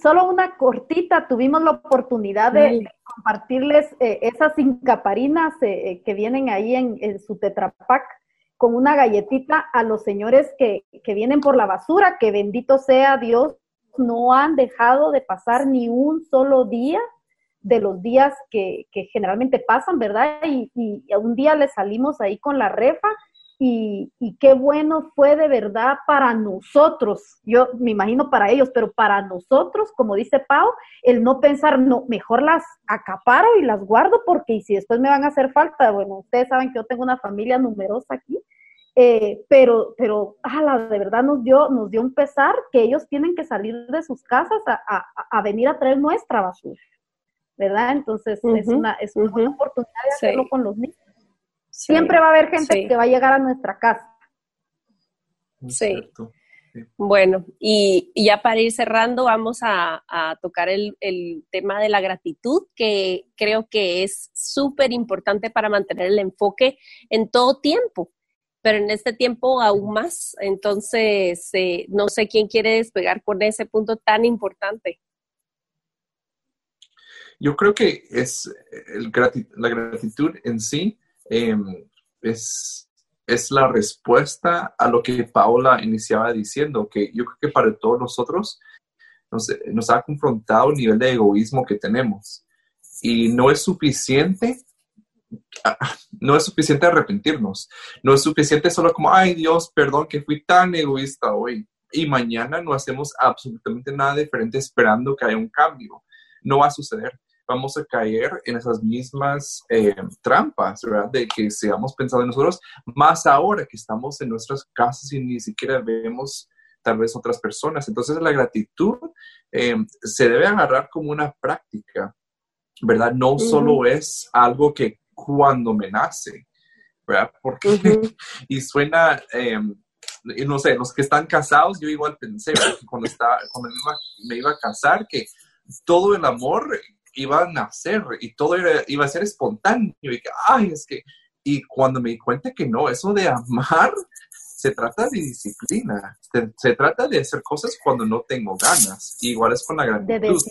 solo una cortita, tuvimos la oportunidad de, compartirles eh, esas incaparinas eh, eh, que vienen ahí en, su tetrapac con una galletita a los señores que, vienen por la basura, que bendito sea Dios, no han dejado de pasar ni un solo día de los días que, generalmente pasan, ¿verdad? Y, y, un día les salimos ahí con la refa y, qué bueno fue de verdad para nosotros, yo me imagino para ellos, pero para nosotros, como dice Pau, el no pensar, no, mejor las acaparo y las guardo porque si después me van a hacer falta, bueno, ustedes saben que yo tengo una familia numerosa aquí, eh, pero, pero, ala, de verdad nos dio, nos dio un pesar que ellos tienen que salir de sus casas a, venir a traer nuestra basura, ¿verdad? Entonces es una, es una buena oportunidad de hacerlo con los niños. Siempre va a haber gente que va a llegar a nuestra casa. Sí. Bueno, y, ya para ir cerrando, vamos a, tocar el, tema de la gratitud, que creo que es súper importante para mantener el enfoque en todo tiempo, pero en este tiempo aún más. Entonces, eh, no sé quién quiere despegar con ese punto tan importante. Yo creo que es la gratitud en sí Em, es, es la respuesta a lo que Paola iniciaba diciendo, que yo creo que para todos nosotros nos, nos ha confrontado el nivel de egoísmo que tenemos. Y no es suficiente ah, no es suficiente arrepentirnos, no es suficiente solo como, ay Dios, perdón que fui tan egoísta hoy y mañana no hacemos absolutamente nada diferente esperando que haya un cambio. No va a suceder vamos a caer en esas mismas eh, trampas, ¿verdad? De que seamos pensando en nosotros, más ahora que estamos en nuestras casas y ni siquiera vemos tal vez otras personas. Entonces la gratitud eh, se debe agarrar como una práctica, ¿verdad? No solo es algo que cuando me nace, ¿verdad? Porque, y suena... Y no sé, los que están casados, yo igual pensé, cuando, estaba, cuando me, iba, me iba a casar, que todo el amor iba a nacer y todo iba a ser espontáneo y que, ay, es que, y cuando me di cuenta que no, eso de amar se trata de disciplina, se, trata de hacer cosas cuando no tengo ganas, igual es con la gratitud.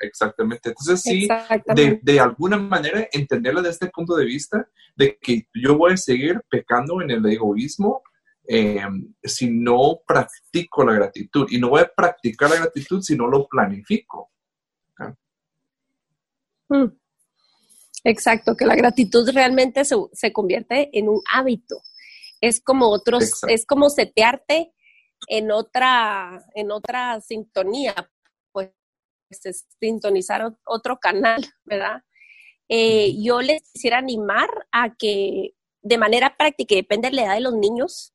Exactamente. Entonces sí, de, de, alguna manera entenderlo desde este punto de vista de que yo voy a seguir pecando en el egoísmo eh, si no practico la gratitud. Y no voy a practicar la gratitud si no lo planifico. Mm. Exacto, que la gratitud realmente se, convierte en un hábito. Es como otros, es como setearte en otra, en otra sintonía, pues sintonizar otro canal, ¿verdad? Eh, yo les quisiera animar a que de manera práctica, depende de la edad de los niños,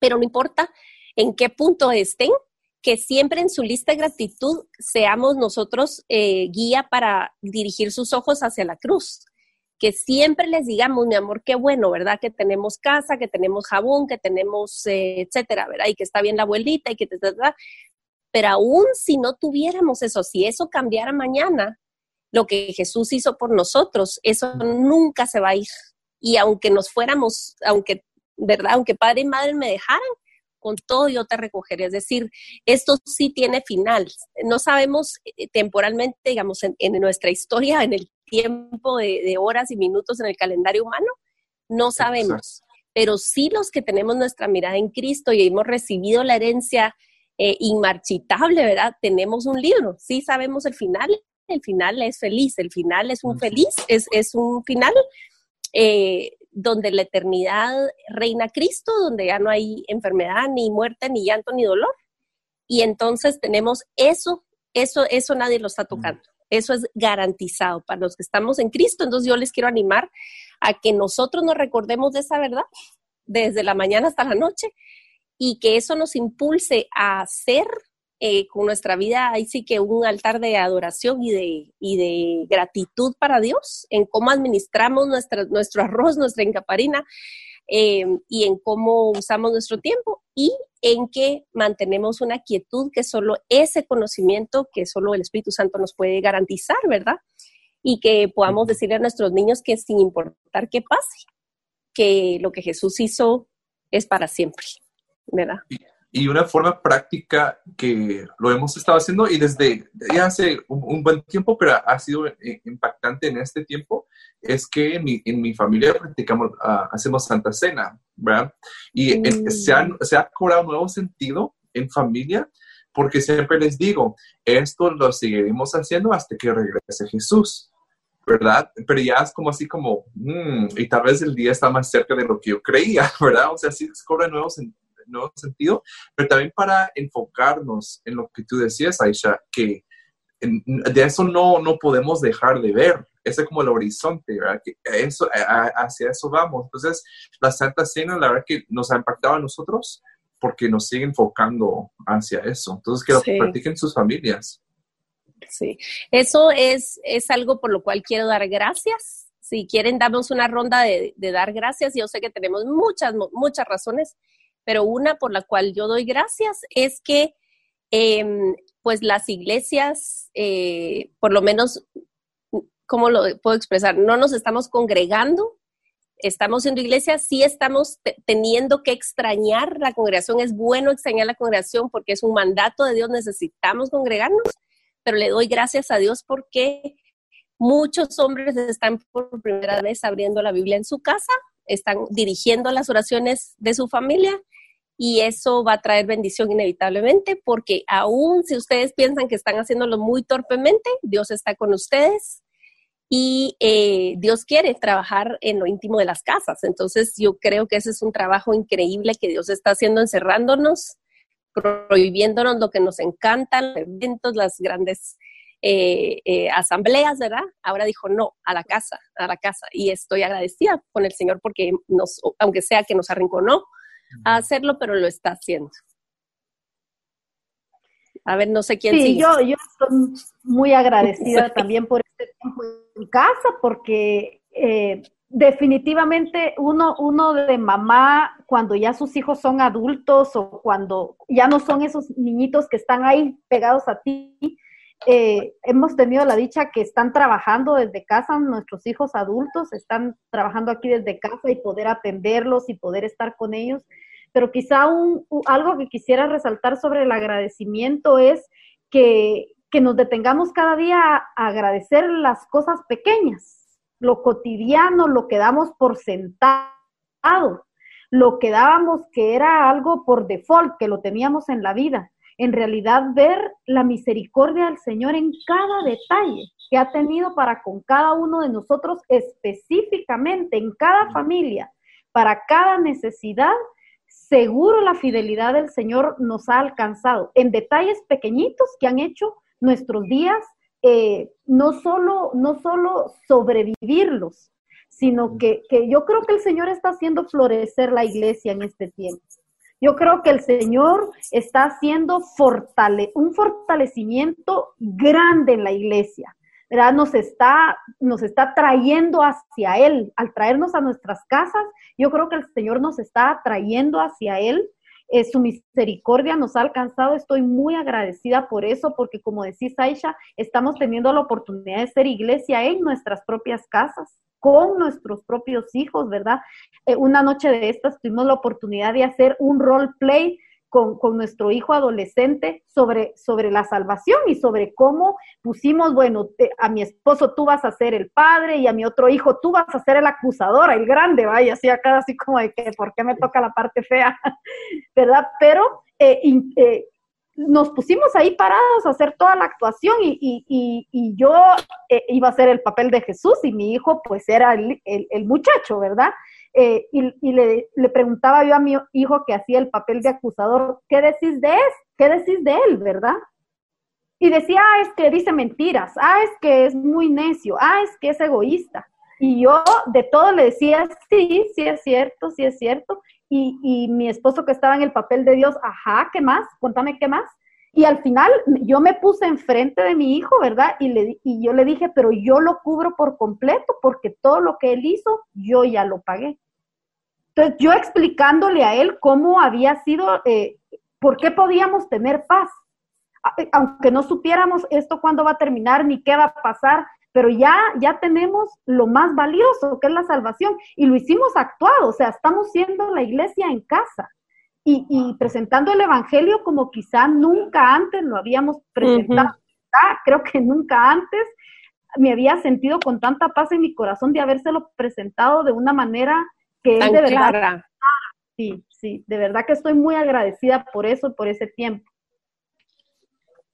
pero no importa en qué punto estén, que siempre en su lista de gratitud seamos nosotros eh, guía para dirigir sus ojos hacia la cruz. Que siempre les digamos, mi amor, qué bueno, ¿verdad? Que tenemos casa, que tenemos jabón, que tenemos, eh, etcétera, ¿verdad? Y que está bien la abuelita y que, ¿verdad? Pero aún si no tuviéramos eso, si eso cambiara mañana, lo que Jesús hizo por nosotros, eso nunca se va a ir. Y aunque nos fuéramos, aunque, ¿verdad? Aunque padre y madre me dejaran, con todo yo te recogeré. Es decir, esto sí tiene final. No sabemos eh, temporalmente, digamos, en, nuestra historia, en el tiempo de, horas y minutos en el calendario humano, no sabemos. Pero sí los que tenemos nuestra mirada en Cristo y hemos recibido la herencia eh, inmarchitable, ¿verdad? Tenemos un libro, sí sabemos el final, el final es feliz, el final es un feliz, es, es un final eh, donde la eternidad reina Cristo, donde ya no hay enfermedad, ni muerte, ni llanto, ni dolor. Y entonces tenemos eso, eso, eso nadie lo está tocando. Eso es garantizado para los que estamos en Cristo. Entonces yo les quiero animar a que nosotros nos recordemos de esa verdad desde la mañana hasta la noche y que eso nos impulse a hacer eh, con nuestra vida, ahí sí que un altar de adoración y de, y de gratitud para Dios en cómo administramos nuestra, nuestro arroz, nuestra encaparina eh, y en cómo usamos nuestro tiempo y en que mantenemos una quietud que solo ese conocimiento que solo el Espíritu Santo nos puede garantizar, ¿verdad? Y que podamos decirle a nuestros niños que sin importar qué pase, que lo que Jesús hizo es para siempre, ¿verdad? Y una forma práctica que lo hemos estado haciendo y desde ya hace un, buen tiempo, pero ha sido eh, impactante en este tiempo, es que en mi, en mi familia practicamos, ah, hacemos Santa Cena, ¿verdad? Y mm. se, se ha cobrado un nuevo sentido en familia porque siempre les digo, esto lo seguiremos haciendo hasta que regrese Jesús. ¿verdad? Pero ya es como así como, mm, y tal vez el día está más cerca de lo que yo creía, ¿verdad? O sea, sí cobra nuevo sentido nuevo sentido, pero también para enfocarnos en lo que tú decías, Aisha, que de eso no, no podemos dejar de ver. Ese es como el horizonte, ¿verdad? Que eso, hacia eso vamos. Entonces, la Santa Cena, la verdad que nos ha impactado a nosotros porque nos sigue enfocando hacia eso. Entonces, que lo practiquen sus familias. Sí, eso es, es algo por lo cual quiero dar gracias. Si quieren, damos una ronda de, de dar gracias. Yo sé que tenemos muchas, muchas razones pero una por la cual yo doy gracias es que em, pues las iglesias, eh, por lo menos, ¿cómo lo puedo expresar? No nos estamos congregando, estamos siendo iglesia, sí estamos teniendo que extrañar la congregación, es bueno extrañar la congregación porque es un mandato de Dios, necesitamos congregarnos, pero le doy gracias a Dios porque muchos hombres están por primera vez abriendo la Biblia en su casa, están dirigiendo las oraciones de su familia y eso va a traer bendición inevitablemente porque aún si ustedes piensan que están haciéndolo muy torpemente, Dios está con ustedes y eh, Dios quiere trabajar en lo íntimo de las casas. Entonces yo creo que ese es un trabajo increíble que Dios está haciendo encerrándonos, prohibiéndonos lo que nos encantan, los eventos, las grandes eh, eh, asambleas, ¿verdad? Ahora dijo no, a la casa, a la casa. Y estoy agradecida con el Señor porque aunque sea que nos arrinconó, a hacerlo, pero lo está haciendo. A ver, no sé quién sí, Yo, yo estoy muy agradecida también por este tiempo en casa, porque eh, definitivamente uno, uno de mamá, cuando ya sus hijos son adultos o cuando ya no son esos niñitos que están ahí pegados a ti, eh, hemos tenido la dicha que están trabajando desde casa, nuestros hijos adultos están trabajando aquí desde casa y poder atenderlos y poder estar con ellos. Pero quizá un, algo que quisiera resaltar sobre el agradecimiento es que, que nos detengamos cada día a agradecer las cosas pequeñas, lo cotidiano, lo que damos por sentado, lo que dábamos que era algo por default, que lo teníamos en la vida en realidad ver la misericordia del Señor en cada detalle que ha tenido para con cada uno de nosotros específicamente, en cada familia, para cada necesidad, seguro la fidelidad del Señor nos ha alcanzado en detalles pequeñitos que han hecho nuestros días, eh, no, solo, no solo sobrevivirlos, sino que, que yo creo que el Señor está haciendo florecer la iglesia en este tiempo. Yo creo que el Señor está haciendo un fortalecimiento grande en la iglesia. ¿verdad? Nos está, nos está trayendo hacia Él. Al traernos a nuestras casas, yo creo que el Señor nos está trayendo hacia Él. Eh, su misericordia nos ha alcanzado. Estoy muy agradecida por eso, porque como decís, Aisha, estamos teniendo la oportunidad de ser iglesia en nuestras propias casas con nuestros propios hijos, ¿verdad? Eh, una noche de estas tuvimos la oportunidad de hacer un role play con, nuestro hijo adolescente sobre, sobre la salvación y sobre cómo pusimos, bueno, a mi esposo tú vas a ser el padre y a mi otro hijo tú vas a ser el acusador, el grande, vaya, así acá así como de que, ¿por qué me toca la parte fea? ¿Verdad? Pero eh, eh, nos pusimos ahí parados a hacer toda la actuación y, yo eh, iba a hacer el papel de Jesús y mi hijo pues era el, el muchacho, ¿verdad? Eh, y, le, preguntaba yo a mi hijo que hacía el papel de acusador, ¿qué decís de él? ¿Qué decís de él, verdad? Y decía, ah, es que dice mentiras, ah, es que es muy necio, ah, es que es egoísta. Y yo de todo le decía, sí, sí es cierto, sí es cierto. Y, y mi esposo que estaba en el papel de Dios, ajá, ¿qué más? Cuéntame qué más. Y al final yo me puse enfrente de mi hijo, ¿verdad? Y, le, y yo le dije, pero yo lo cubro por completo porque todo lo que él hizo, yo ya lo pagué. Entonces yo explicándole a él cómo había sido, eh, por qué podíamos tener paz, eh, aunque no supiéramos esto cuándo va a terminar ni qué va a pasar, pero ya, ya tenemos lo más valioso, que es la salvación, y lo hicimos actuado, o sea, estamos siendo la iglesia en casa y, presentando el Evangelio como quizá nunca antes lo habíamos presentado. Creo que nunca antes me había sentido con tanta paz en mi corazón de habérselo presentado de una manera que es de verdad. Sí, sí, de verdad que estoy muy agradecida por eso, por ese tiempo.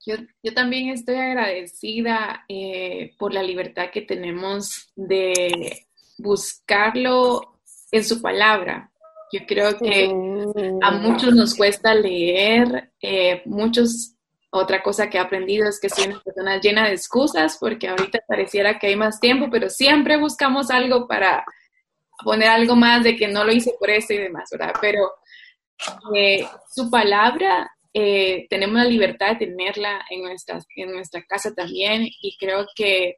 Yo, yo también estoy agradecida eh, por la libertad que tenemos de buscarlo en su palabra, yo creo que a muchos nos cuesta leer, eh, muchos, otra cosa que he aprendido es que soy una persona llena de excusas porque ahorita pareciera que hay más tiempo, pero siempre buscamos algo para poner algo más de que no lo hice por eso y demás, ¿verdad? Pero eh, su palabra, eh, tenemos la libertad de tenerla en, nuestras, en nuestra casa también y creo que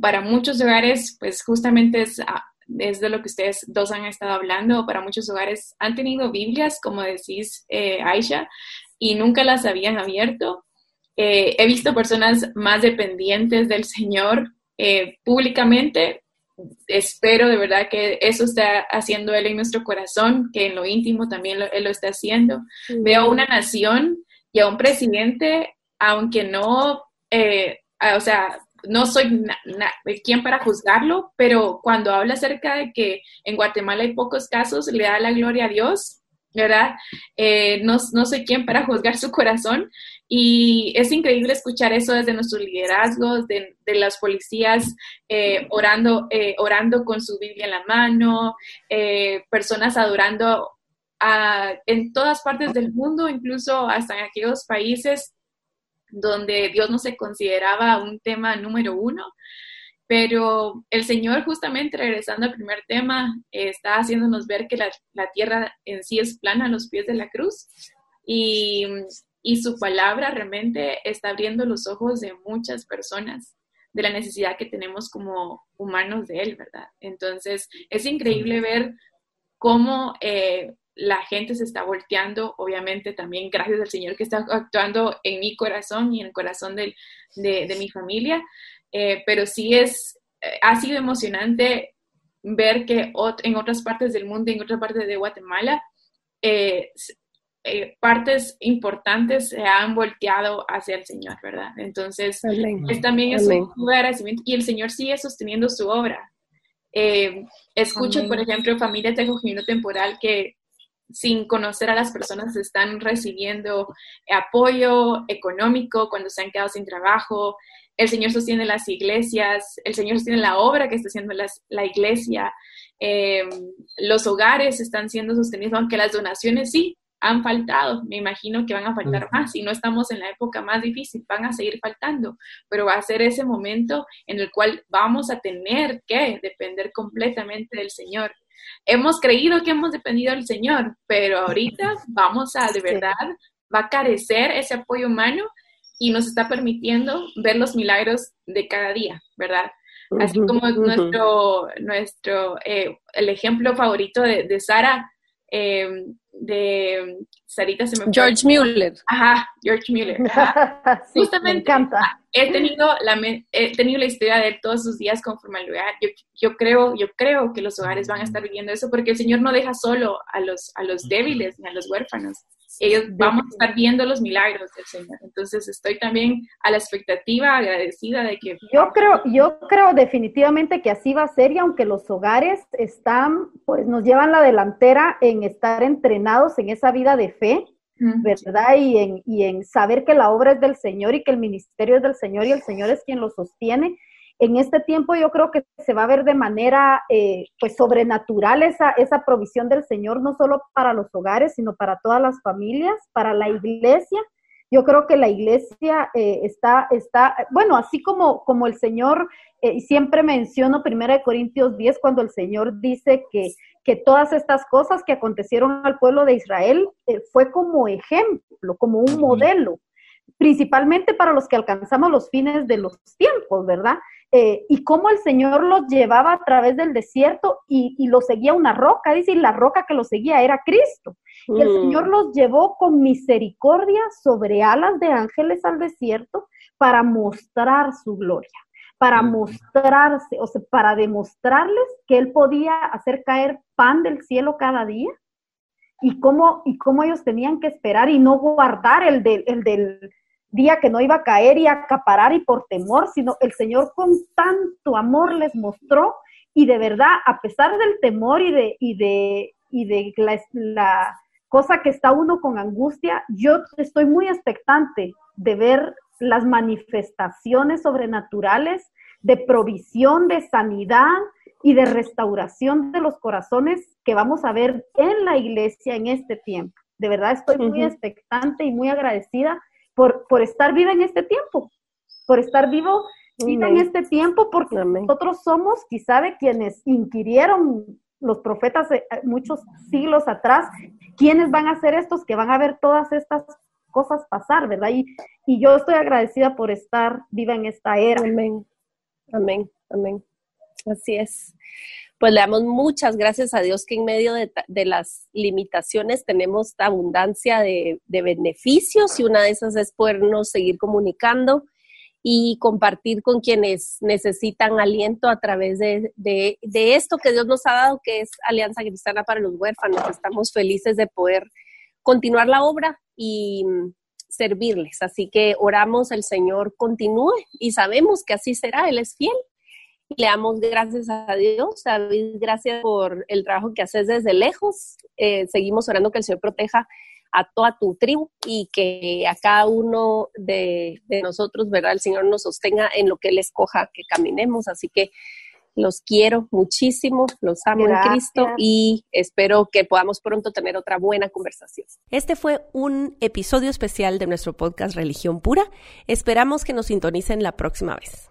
para muchos hogares, pues justamente es es de lo que ustedes dos han estado hablando, para muchos hogares han tenido Biblias, como decís, eh, Aisha, y nunca las habían abierto. Eh, he visto personas más dependientes del Señor eh, públicamente. Espero de verdad que eso está haciendo Él en nuestro corazón, que en lo íntimo también Él lo está haciendo. Veo una nación y a un presidente, aunque no, o sea, no soy quien para juzgarlo, pero cuando habla acerca de que en Guatemala hay pocos casos, le da la gloria a Dios, ¿verdad? Eh, no, soy quien para juzgar su corazón. Y es increíble escuchar eso desde nuestros liderazgos, de, las policías eh, orando, eh, orando con su Biblia en la mano, personas adorando en todas partes del mundo, incluso hasta en aquellos países donde Dios no se consideraba un tema número uno, pero el Señor justamente regresando al primer tema, está haciéndonos ver que la, tierra en sí es plana a los pies de la cruz. Y, y su palabra realmente está abriendo los ojos de muchas personas de la necesidad que tenemos como humanos de Él, ¿verdad? Entonces, es increíble ver cómo eh, la gente se está volteando, obviamente también gracias al Señor que está actuando en mi corazón y en el corazón de, mi familia, eh, pero sí es, eh, ha sido emocionante ver que en otras partes del mundo, en otras partes de Guatemala, eh, partes importantes se han volteado hacia el Señor, ¿verdad? Entonces, es también es un agradecimiento y el Señor sigue sosteniendo su obra. escucho, por ejemplo, familias de acogimiento temporal que sin conocer a las personas están recibiendo apoyo económico cuando se han quedado sin trabajo. El Señor sostiene las iglesias, el Señor sostiene la obra que está haciendo la iglesia. Em, los hogares están siendo sostenidos, aunque las donaciones sí han faltado. Me imagino que van a faltar más. Y no estamos en la época más difícil, van a seguir faltando, pero va a ser ese momento en el cual vamos a tener que depender completamente del Señor. Hemos creído que hemos dependido del Señor, pero ahorita vamos a, de verdad, va a carecer ese apoyo humano y nos está permitiendo ver los milagros de cada día, ¿verdad? Así como nuestro, nuestro eh, el ejemplo favorito de, de Sara, eh, de Sarita se me George Mueller. Ajá, George Mueller. Justamente. Me encanta. He tenido la he tenido la historia de todos sus días conforme al lugar. Yo, yo, creo, yo creo que los hogares van a estar viviendo eso porque el Señor no deja solo a los, a los débiles ni a los huérfanos. Ellos vamos a estar viendo los milagros del Señor. Entonces estoy también a la expectativa, agradecida de que... Yo creo, yo creo definitivamente que así va a ser y aunque los hogares están, pues nos llevan la delantera en estar entrenados en esa vida de fe, ¿verdad? Y en, y en saber que la obra es del Señor y que el ministerio es del Señor y el Señor es quien lo sostiene en este tiempo yo creo que se va a ver de manera eh, pues sobrenatural esa, esa provisión del Señor, no solo para los hogares, sino para todas las familias, para la iglesia. Yo creo que la iglesia eh, está, está, bueno, así como, como el Señor, eh, siempre menciono 1 Corintios 10, cuando el Señor dice que, que todas estas cosas que acontecieron al pueblo de Israel fue como ejemplo, como un modelo principalmente para los que alcanzamos los fines de los tiempos, ¿verdad? Eh, y cómo el Señor los llevaba a través del desierto y, y los seguía una roca, dice, y la roca que los seguía era Cristo. Y el Señor mm. los llevó con misericordia sobre alas de ángeles al desierto para mostrar su gloria, para mm. mostrarse, o sea, para demostrarles que Él podía hacer caer pan del cielo cada día y cómo, y cómo ellos tenían que esperar y no guardar el del, el del día que no iba a caer y acaparar y por temor, sino el Señor con tanto amor les mostró y de verdad, a pesar del temor y de, y de, y de la, cosa que está uno con angustia, yo estoy muy expectante de ver las manifestaciones sobrenaturales de provisión, de sanidad y de restauración de los corazones que vamos a ver en la iglesia en este tiempo. De verdad estoy muy expectante y muy agradecida por, por estar viva en este tiempo, por estar vivo viva en este tiempo, porque nosotros somos quizá de quienes inquirieron los profetas eh, muchos siglos atrás, quiénes van a ser estos que van a ver todas estas cosas pasar, ¿verdad? Y, y yo estoy agradecida por estar viva en esta era. Amén, amén, amén. Así es pues le damos muchas gracias a Dios que en medio de, las limitaciones tenemos abundancia de, beneficios y una de esas es podernos seguir comunicando y compartir con quienes necesitan aliento a través de, de, esto que Dios nos ha dado, que es Alianza Cristiana para los Huérfanos. Estamos felices de poder continuar la obra y servirles. Así que oramos, el Señor continúe y sabemos que así será, Él es fiel le damos gracias a Dios. David, gracias por el trabajo que haces desde lejos. Eh, seguimos orando que el Señor proteja a toda tu tribu y que a cada uno de, nosotros, ¿verdad? El Señor nos sostenga en lo que Él escoja que caminemos. Así que los quiero muchísimo, los amo en Cristo y espero que podamos pronto tener otra buena conversación. Este fue un episodio especial de nuestro podcast Religión Pura. Esperamos que nos sintonicen la próxima vez.